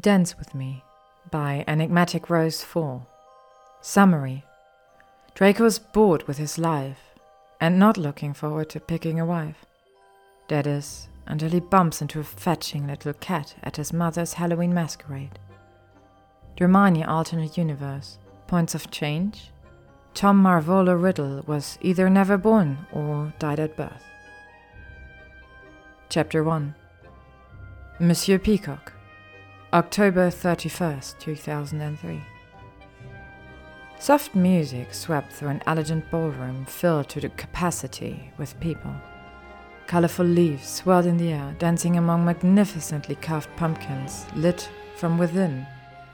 Dance with Me by Enigmatic Rose 4. Summary Draco is bored with his life and not looking forward to picking a wife. That is, until he bumps into a fetching little cat at his mother's Halloween masquerade. Hermione alternate universe. Points of change. Tom Marvolo Riddle was either never born or died at birth. Chapter 1 Monsieur Peacock October 31st, 2003. Soft music swept through an elegant ballroom filled to the capacity with people. Colorful leaves swirled in the air, dancing among magnificently carved pumpkins, lit from within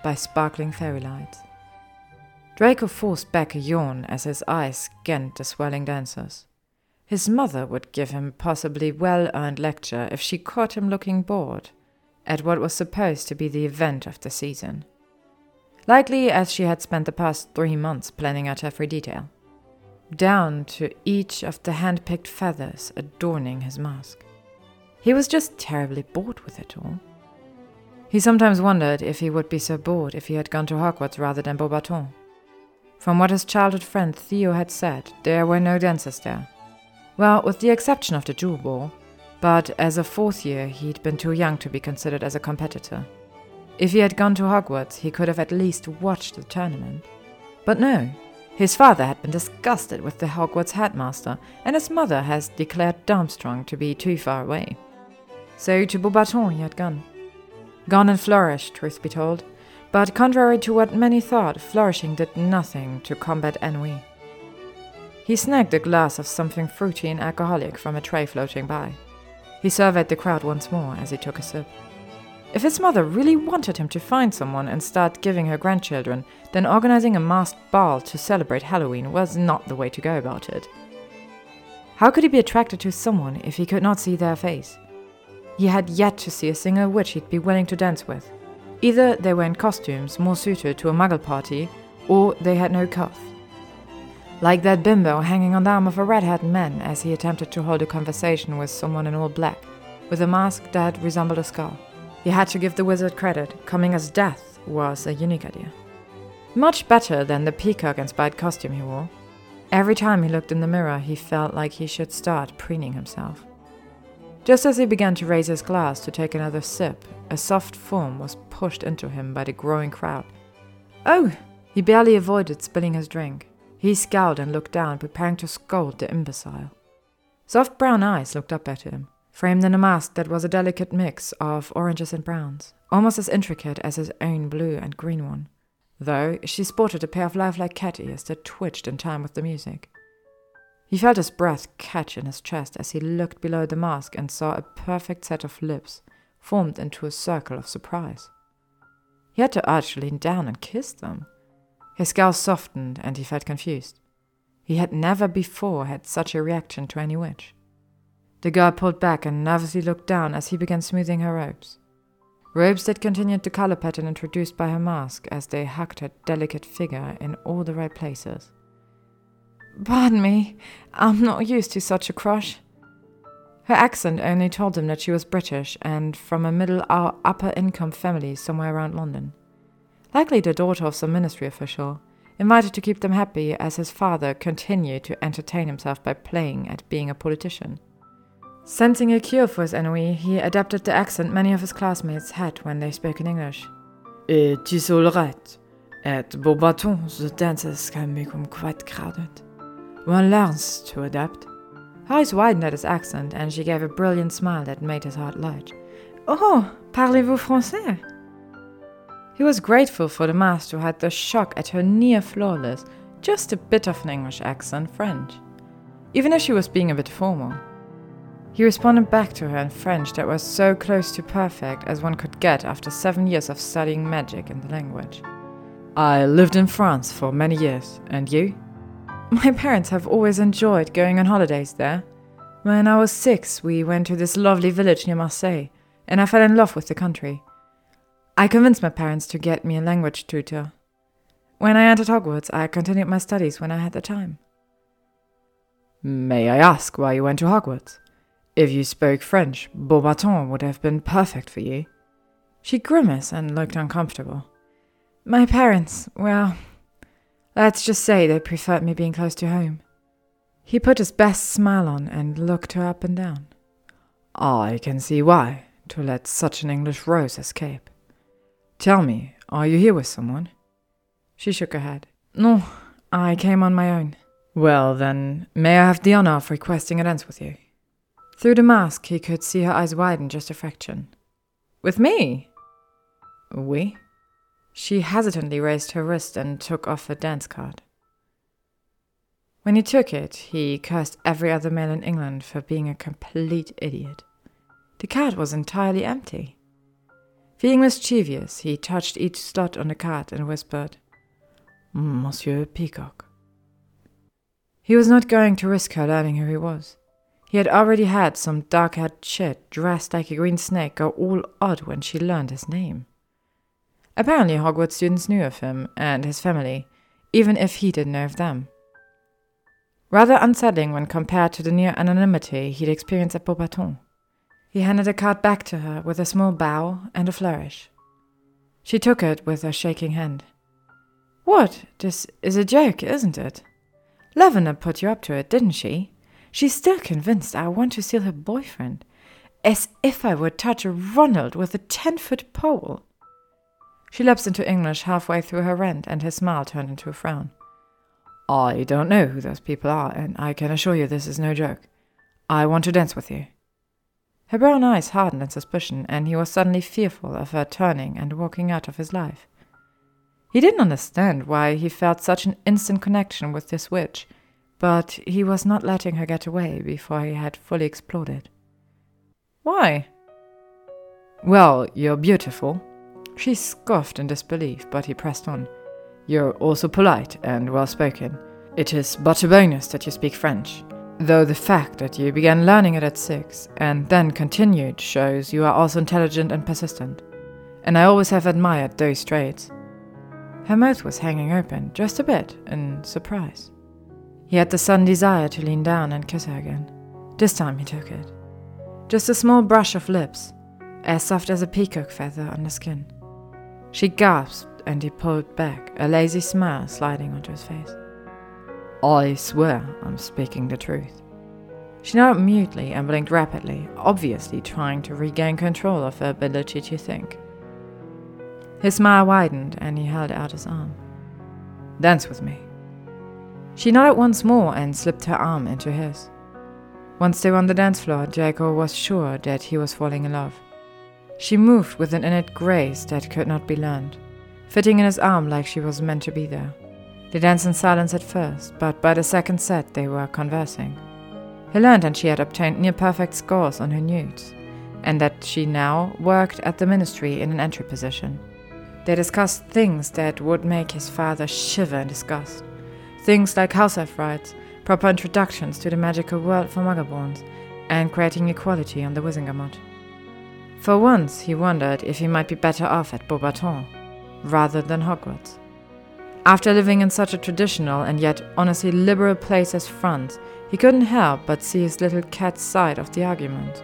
by sparkling fairy lights. Draco forced back a yawn as his eyes scanned the swirling dancers. His mother would give him a possibly well earned lecture if she caught him looking bored at what was supposed to be the event of the season. Likely as she had spent the past three months planning out every detail, down to each of the hand picked feathers adorning his mask. He was just terribly bored with it all. He sometimes wondered if he would be so bored if he had gone to Hogwarts rather than Beauxbatons. From what his childhood friend Theo had said, there were no dancers there. Well, with the exception of the Yule Ball, but as a fourth year, he'd been too young to be considered as a competitor. If he had gone to Hogwarts, he could have at least watched the tournament. But no, his father had been disgusted with the Hogwarts headmaster, and his mother has declared Durmstrang to be too far away. So to Beauxbatons he had gone. Gone and flourished, truth be told, but contrary to what many thought, flourishing did nothing to combat ennui. He snagged a glass of something fruity and alcoholic from a tray floating by. He surveyed the crowd once more as he took a sip. If his mother really wanted him to find someone and start giving her grandchildren, then organizing a masked ball to celebrate Halloween was not the way to go about it. How could he be attracted to someone if he could not see their face? He had yet to see a single witch he'd be willing to dance with. Either they were in costumes more suited to a muggle party, or they had no cough like that bimbo hanging on the arm of a red-haired man as he attempted to hold a conversation with someone in all black, with a mask that resembled a skull. He had to give the wizard credit, coming as death was a unique idea. Much better than the peacock-inspired costume he wore. Every time he looked in the mirror, he felt like he should start preening himself. Just as he began to raise his glass to take another sip, a soft form was pushed into him by the growing crowd. Oh! He barely avoided spilling his drink. He scowled and looked down, preparing to scold the imbecile. Soft brown eyes looked up at him, framed in a mask that was a delicate mix of oranges and browns, almost as intricate as his own blue and green one, though she sported a pair of lifelike cat ears that twitched in time with the music. He felt his breath catch in his chest as he looked below the mask and saw a perfect set of lips formed into a circle of surprise. He had to urge to lean down and kiss them. His scowl softened and he felt confused. He had never before had such a reaction to any witch. The girl pulled back and nervously looked down as he began smoothing her robes. Robes that continued the color pattern introduced by her mask as they hugged her delicate figure in all the right places. Pardon me, I'm not used to such a crush. Her accent only told him that she was British and from a middle uh, or upper income family somewhere around London likely the daughter of some ministry official, invited to keep them happy as his father continued to entertain himself by playing at being a politician. Sensing a cure for his ennui, he adapted the accent many of his classmates had when they spoke in English. It is all right. At Beauxbatons, the dances can become quite crowded. One learns to adapt. Her eyes widened at his accent, and she gave a brilliant smile that made his heart large. Oh, parlez-vous français? He was grateful for the master who had the shock at her near flawless, just a bit of an English accent French, even if she was being a bit formal. He responded back to her in French that was so close to perfect as one could get after seven years of studying magic in the language. I lived in France for many years, and you? My parents have always enjoyed going on holidays there. When I was six, we went to this lovely village near Marseille, and I fell in love with the country. I convinced my parents to get me a language tutor. When I entered Hogwarts, I continued my studies when I had the time. May I ask why you went to Hogwarts? If you spoke French, Beauxbatons would have been perfect for you. She grimaced and looked uncomfortable. My parents, well, let's just say they preferred me being close to home. He put his best smile on and looked her up and down. I can see why, to let such an English rose escape. Tell me, are you here with someone? She shook her head. No, I came on my own. Well, then, may I have the honor of requesting a dance with you? Through the mask, he could see her eyes widen just a fraction. With me? We? She hesitantly raised her wrist and took off her dance card. When he took it, he cursed every other male in England for being a complete idiot. The card was entirely empty. Feeling mischievous, he touched each slot on the card and whispered, Monsieur Peacock. He was not going to risk her learning who he was. He had already had some dark haired chit dressed like a green snake go all odd when she learned his name. Apparently, Hogwarts students knew of him and his family, even if he didn't know of them. Rather unsettling when compared to the near anonymity he'd experienced at Beauxbatons. He handed the card back to her with a small bow and a flourish. She took it with a shaking hand. What? This is a joke, isn't it? Lavender put you up to it, didn't she? She's still convinced I want to steal her boyfriend. As if I would touch a Ronald with a ten foot pole. She lapsed into English halfway through her rant, and his smile turned into a frown. I don't know who those people are, and I can assure you this is no joke. I want to dance with you. Her brown eyes hardened in suspicion, and he was suddenly fearful of her turning and walking out of his life. He didn't understand why he felt such an instant connection with this witch, but he was not letting her get away before he had fully explored it. Why? Well, you're beautiful. She scoffed in disbelief, but he pressed on. You're also polite and well spoken. It is but a bonus that you speak French. Though the fact that you began learning it at six and then continued shows you are also intelligent and persistent. And I always have admired those traits. Her mouth was hanging open, just a bit, in surprise. He had the sudden desire to lean down and kiss her again. This time he took it. Just a small brush of lips, as soft as a peacock feather on the skin. She gasped and he pulled back, a lazy smile sliding onto his face. I swear I'm speaking the truth. She nodded mutely and blinked rapidly, obviously trying to regain control of her ability to think. His smile widened and he held out his arm. Dance with me. She nodded once more and slipped her arm into his. Once they were on the dance floor, Draco was sure that he was falling in love. She moved with an innate grace that could not be learned, fitting in his arm like she was meant to be there. They danced in silence at first, but by the second set they were conversing. He learned that she had obtained near perfect scores on her newts, and that she now worked at the ministry in an entry position. They discussed things that would make his father shiver in disgust. Things like house elf rights, proper introductions to the magical world for Muggleborns, and creating equality on the Wizengamot. For once, he wondered if he might be better off at Beauxbatons rather than Hogwarts. After living in such a traditional and yet honestly liberal place as France, he couldn't help but see his little cat's side of the argument.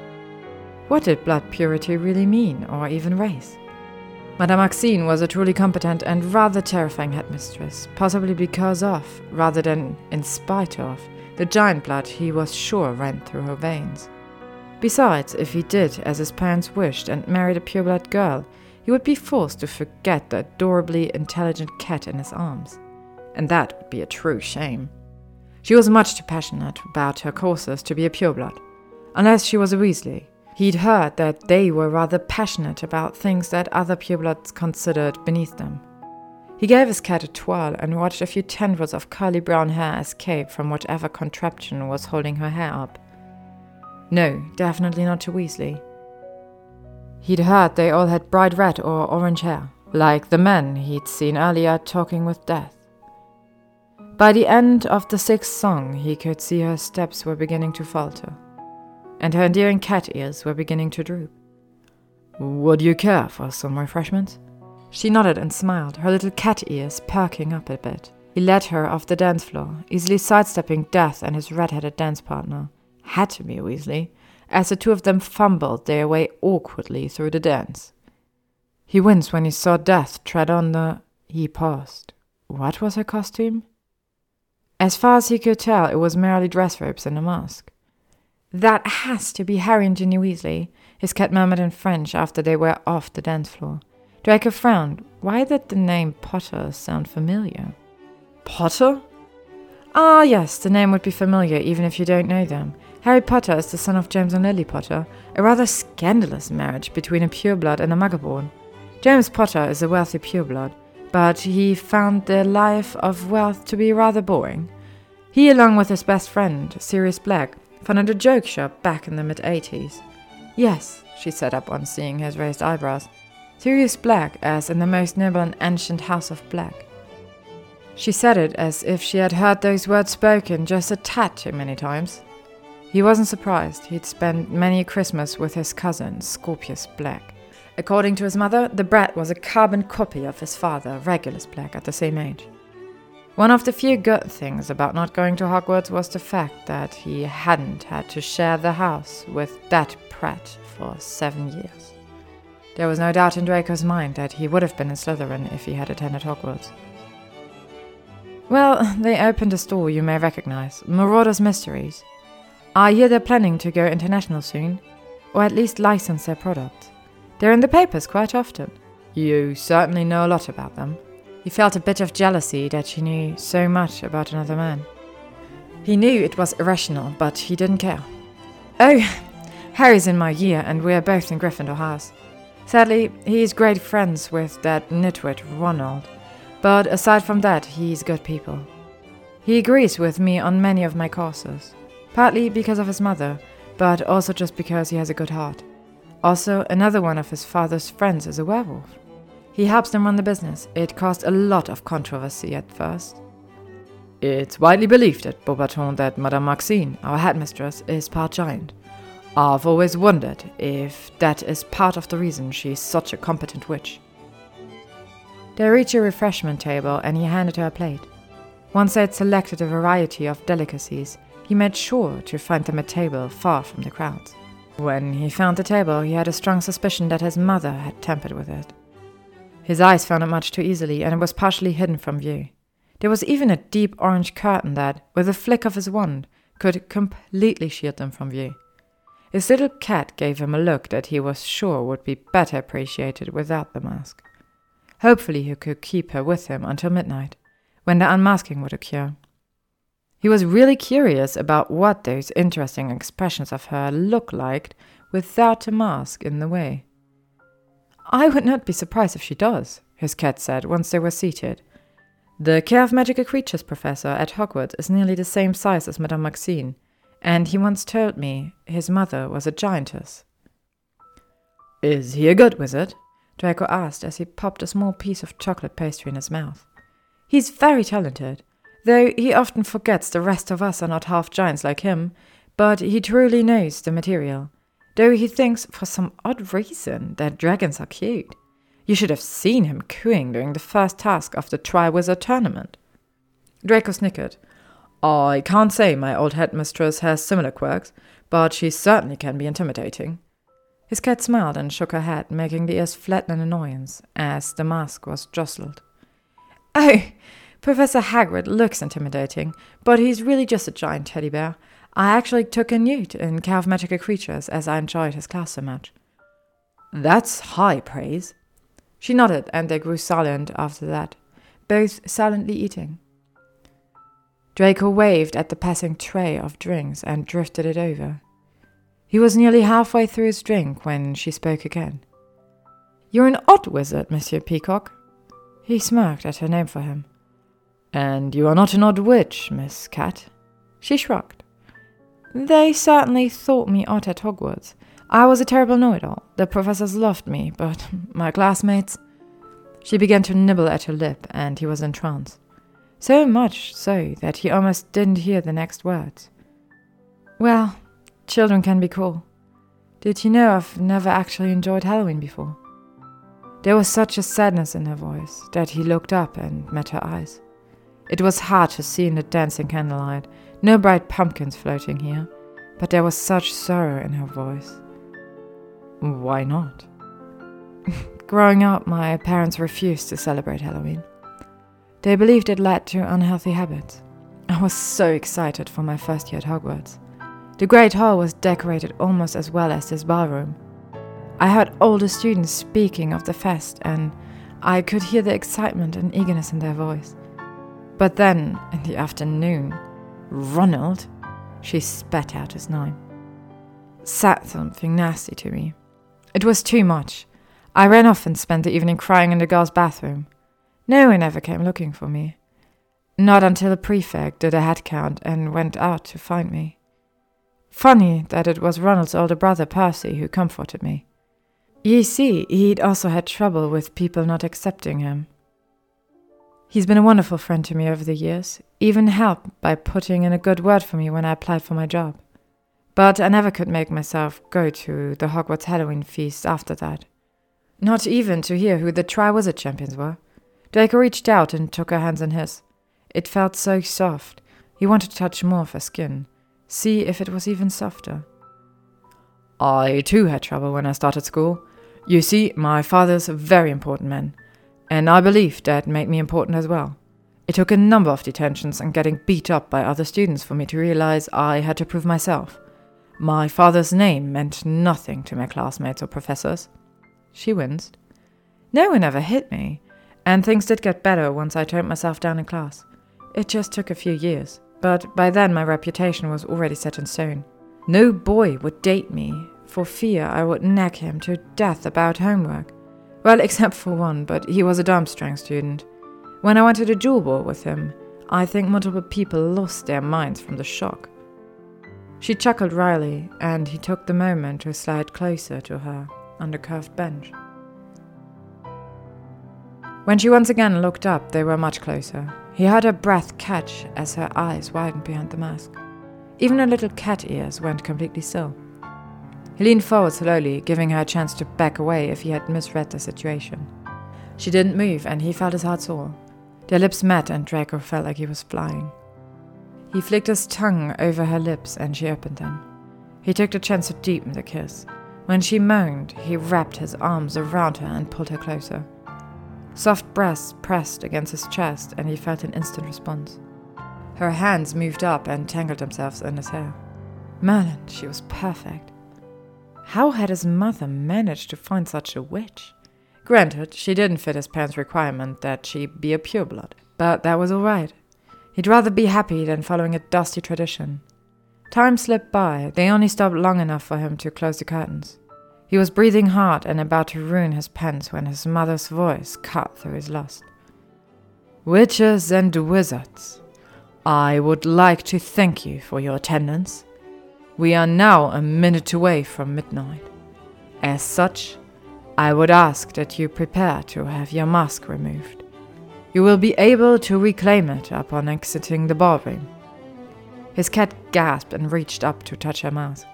What did blood purity really mean, or even race? Madame Maxime was a truly competent and rather terrifying headmistress, possibly because of, rather than in spite of, the giant blood he was sure ran through her veins. Besides, if he did as his parents wished and married a pureblood girl, he would be forced to forget the adorably intelligent cat in his arms. And that would be a true shame. She was much too passionate about her courses to be a pureblood. Unless she was a Weasley. He'd heard that they were rather passionate about things that other purebloods considered beneath them. He gave his cat a twirl and watched a few tendrils of curly brown hair escape from whatever contraption was holding her hair up. No, definitely not to Weasley. He'd heard they all had bright red or orange hair, like the men he'd seen earlier talking with Death. By the end of the sixth song, he could see her steps were beginning to falter, and her endearing cat ears were beginning to droop. Would you care for some refreshments? She nodded and smiled, her little cat ears perking up a bit. He led her off the dance floor, easily sidestepping Death and his red headed dance partner. Had to be Weasley, as the two of them fumbled their way awkwardly through the dance. He winced when he saw Death tread on the. He paused. What was her costume? As far as he could tell, it was merely dress robes and a mask. That has to be Harry and Ginny Weasley, his cat murmured in French after they were off the dance floor. Draco frowned. Why did the name Potter sound familiar? Potter? Ah, yes, the name would be familiar even if you don't know them. Harry Potter is the son of James and Lily Potter, a rather scandalous marriage between a pureblood and a muggleborn. James Potter is a wealthy pureblood, but he found the life of wealth to be rather boring. He, along with his best friend, Sirius Black, founded a joke shop back in the mid 80s. Yes, she said up on seeing his raised eyebrows. Sirius Black, as in the most noble and ancient house of Black. She said it as if she had heard those words spoken just a tad too many times. He wasn't surprised. He'd spent many a Christmas with his cousin, Scorpius Black. According to his mother, the brat was a carbon copy of his father, Regulus Black, at the same age. One of the few good things about not going to Hogwarts was the fact that he hadn't had to share the house with that prat for seven years. There was no doubt in Draco's mind that he would have been in Slytherin if he had attended Hogwarts. Well, they opened a store you may recognize Marauders Mysteries. I hear they're planning to go international soon, or at least license their product. They're in the papers quite often. You certainly know a lot about them. He felt a bit of jealousy that she knew so much about another man. He knew it was irrational, but he didn't care. Oh, Harry's in my year, and we're both in Gryffindor House. Sadly, he's great friends with that nitwit Ronald, but aside from that, he's good people. He agrees with me on many of my courses, partly because of his mother, but also just because he has a good heart. Also, another one of his father's friends is a werewolf. He helps them run the business. It caused a lot of controversy at first. It's widely believed at Beauxbatons that Madame Maxime, our headmistress, is part giant. I've always wondered if that is part of the reason she's such a competent witch. They reached a refreshment table and he handed her a plate. Once they had selected a variety of delicacies, he made sure to find them a table far from the crowds. When he found the table, he had a strong suspicion that his mother had tampered with it. His eyes found it much too easily, and it was partially hidden from view. There was even a deep orange curtain that, with a flick of his wand, could completely shield them from view. His little cat gave him a look that he was sure would be better appreciated without the mask. Hopefully, he could keep her with him until midnight, when the unmasking would occur. He was really curious about what those interesting expressions of her looked like without a mask in the way. I would not be surprised if she does, his cat said once they were seated. The Care of Magical Creatures professor at Hogwarts is nearly the same size as Madame Maxime, and he once told me his mother was a giantess. Is he a good wizard? Draco asked as he popped a small piece of chocolate pastry in his mouth. He's very talented, though he often forgets the rest of us are not half giants like him, but he truly knows the material, though he thinks, for some odd reason, that dragons are cute. You should have seen him cooing during the first task of the Triwizard tournament. Draco snickered. I can't say my old headmistress has similar quirks, but she certainly can be intimidating. His cat smiled and shook her head, making the ears flatten in annoyance as the mask was jostled. Oh, Professor Hagrid looks intimidating, but he's really just a giant teddy bear. I actually took a newt in Magical Creatures as I enjoyed his class so much. That's high praise. She nodded, and they grew silent after that, both silently eating. Draco waved at the passing tray of drinks and drifted it over. He was nearly halfway through his drink when she spoke again. You're an odd wizard, Monsieur Peacock. He smirked at her name for him. And you are not an odd witch, Miss Cat. She shrugged. They certainly thought me odd at Hogwarts. I was a terrible know it all. The professors loved me, but my classmates. She began to nibble at her lip, and he was entranced. So much so that he almost didn't hear the next words. Well, Children can be cruel. Did you know I've never actually enjoyed Halloween before? There was such a sadness in her voice that he looked up and met her eyes. It was hard to see in the dancing candlelight, no bright pumpkins floating here, but there was such sorrow in her voice. Why not? growing up, my parents refused to celebrate Halloween. They believed it led to unhealthy habits. I was so excited for my first year at Hogwarts. The Great Hall was decorated almost as well as this ballroom. I heard older students speaking of the fest, and I could hear the excitement and eagerness in their voice. But then, in the afternoon, Ronald, she spat out his name, said something nasty to me. It was too much. I ran off and spent the evening crying in the girls' bathroom. No one ever came looking for me. Not until the prefect did a head count and went out to find me. Funny that it was Ronald's older brother Percy who comforted me. Ye see, he'd also had trouble with people not accepting him. He's been a wonderful friend to me over the years, even helped by putting in a good word for me when I applied for my job. But I never could make myself go to the Hogwarts Halloween feast after that. Not even to hear who the Triwizard champions were. Draco reached out and took her hands in his. It felt so soft. He wanted to touch more of her skin, see if it was even softer. I too had trouble when I started school. You see, my father's a very important man, and I believe that made me important as well. It took a number of detentions and getting beat up by other students for me to realize I had to prove myself. My father's name meant nothing to my classmates or professors. She winced. No one ever hit me, and things did get better once I toned myself down in class. It just took a few years, but by then my reputation was already set in stone. No boy would date me for fear I would nag him to death about homework. Well, except for one, but he was a Durmstrang student. When I went to the Yule ball with him, I think multiple people lost their minds from the shock. She chuckled wryly, and he took the moment to slide closer to her on the curved bench. When she once again looked up, they were much closer. He heard her breath catch as her eyes widened behind the mask. Even her little cat ears went completely still. He leaned forward slowly, giving her a chance to back away if he had misread the situation. She didn't move, and he felt his heart soar. Their lips met, and Draco felt like he was flying. He flicked his tongue over her lips, and she opened them. He took the chance to deepen the kiss. When she moaned, he wrapped his arms around her and pulled her closer. Soft breasts pressed against his chest, and he felt an instant response. Her hands moved up and tangled themselves in his hair. Merlin, she was perfect. How had his mother managed to find such a witch? Granted, she didn't fit his parents' requirement that she be a pureblood, but that was all right. He'd rather be happy than following a dusty tradition. Time slipped by, they only stopped long enough for him to close the curtains. He was breathing hard and about to ruin his pants when his mother's voice cut through his lust. Witches and wizards, I would like to thank you for your attendance. We are now a minute away from midnight. As such, I would ask that you prepare to have your mask removed. You will be able to reclaim it upon exiting the ballroom. His cat gasped and reached up to touch her mask.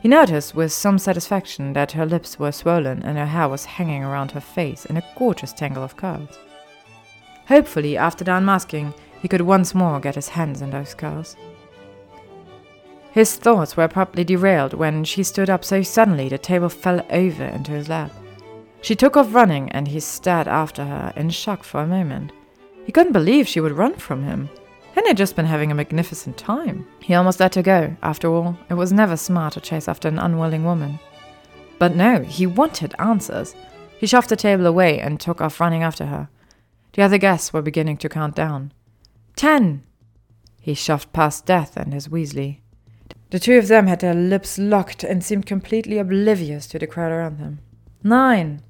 He noticed with some satisfaction that her lips were swollen and her hair was hanging around her face in a gorgeous tangle of curls. Hopefully, after the unmasking, he could once more get his hands in those curls. His thoughts were abruptly derailed when she stood up so suddenly the table fell over into his lap. She took off running, and he stared after her in shock for a moment. He couldn't believe she would run from him. Hadn't he just been having a magnificent time? He almost let her go. After all, it was never smart to chase after an unwilling woman. But no, he wanted answers. He shoved the table away and took off running after her. The other guests were beginning to count down. Ten! He shoved past Death and his Weasley. The two of them had their lips locked and seemed completely oblivious to the crowd around them. Nine!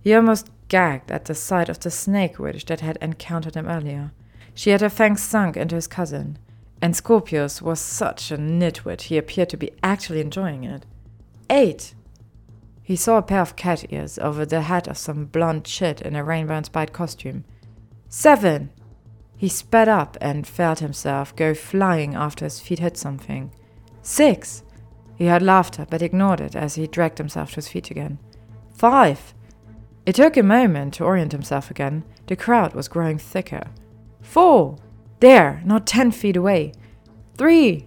He almost gagged at the sight of the snake witch that had encountered him earlier. She had her fangs sunk into his cousin, and Scorpius was such a nitwit he appeared to be actually enjoying it. Eight! He saw a pair of cat ears over the head of some blonde chit in a rainbow inspired costume. Seven! He sped up and felt himself go flying after his feet hit something. Six! He heard laughter, but ignored it as he dragged himself to his feet again. Five! It took a moment to orient himself again. The crowd was growing thicker. Four! There, not ten feet away. Three!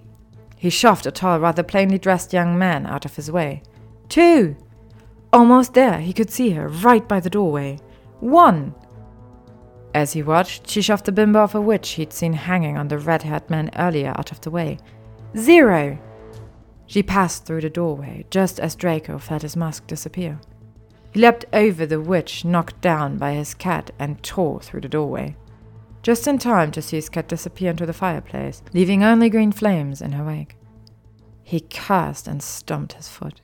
He shoved a tall, rather plainly dressed young man out of his way. Two! Almost there, he could see her, right by the doorway. One! As he watched, she shoved the bimbo of a witch he'd seen hanging on the red haired man earlier out of the way. Zero! She passed through the doorway just as Draco felt his mask disappear. He leapt over the witch knocked down by his cat and tore through the doorway. Just in time to see his cat disappear into the fireplace, leaving only green flames in her wake. He cursed and stomped his foot.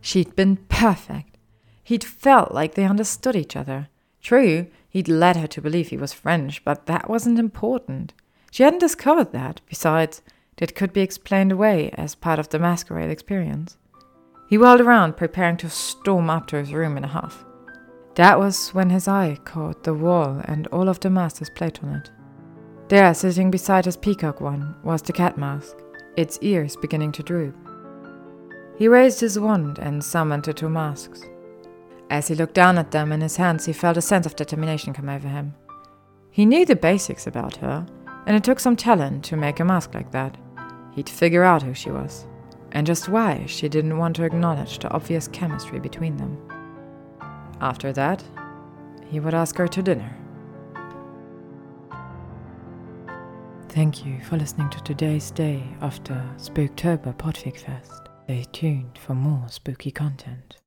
She'd been perfect. He'd felt like they understood each other. True, he'd led her to believe he was French, but that wasn't important. She hadn't discovered that. Besides, it could be explained away as part of the masquerade experience. He whirled around, preparing to storm up to his room in a huff. That was when his eye caught the wall and all of the master's plate on it. There, sitting beside his peacock one, was the cat mask, its ears beginning to droop. He raised his wand and summoned the two masks. As he looked down at them in his hands, he felt a sense of determination come over him. He knew the basics about her, and it took some talent to make a mask like that. He'd figure out who she was and just why she didn't want to acknowledge the obvious chemistry between them. After that, he would ask her to dinner. Thank you for listening to today's day the Spooktober Podfic Fest. Stay tuned for more spooky content.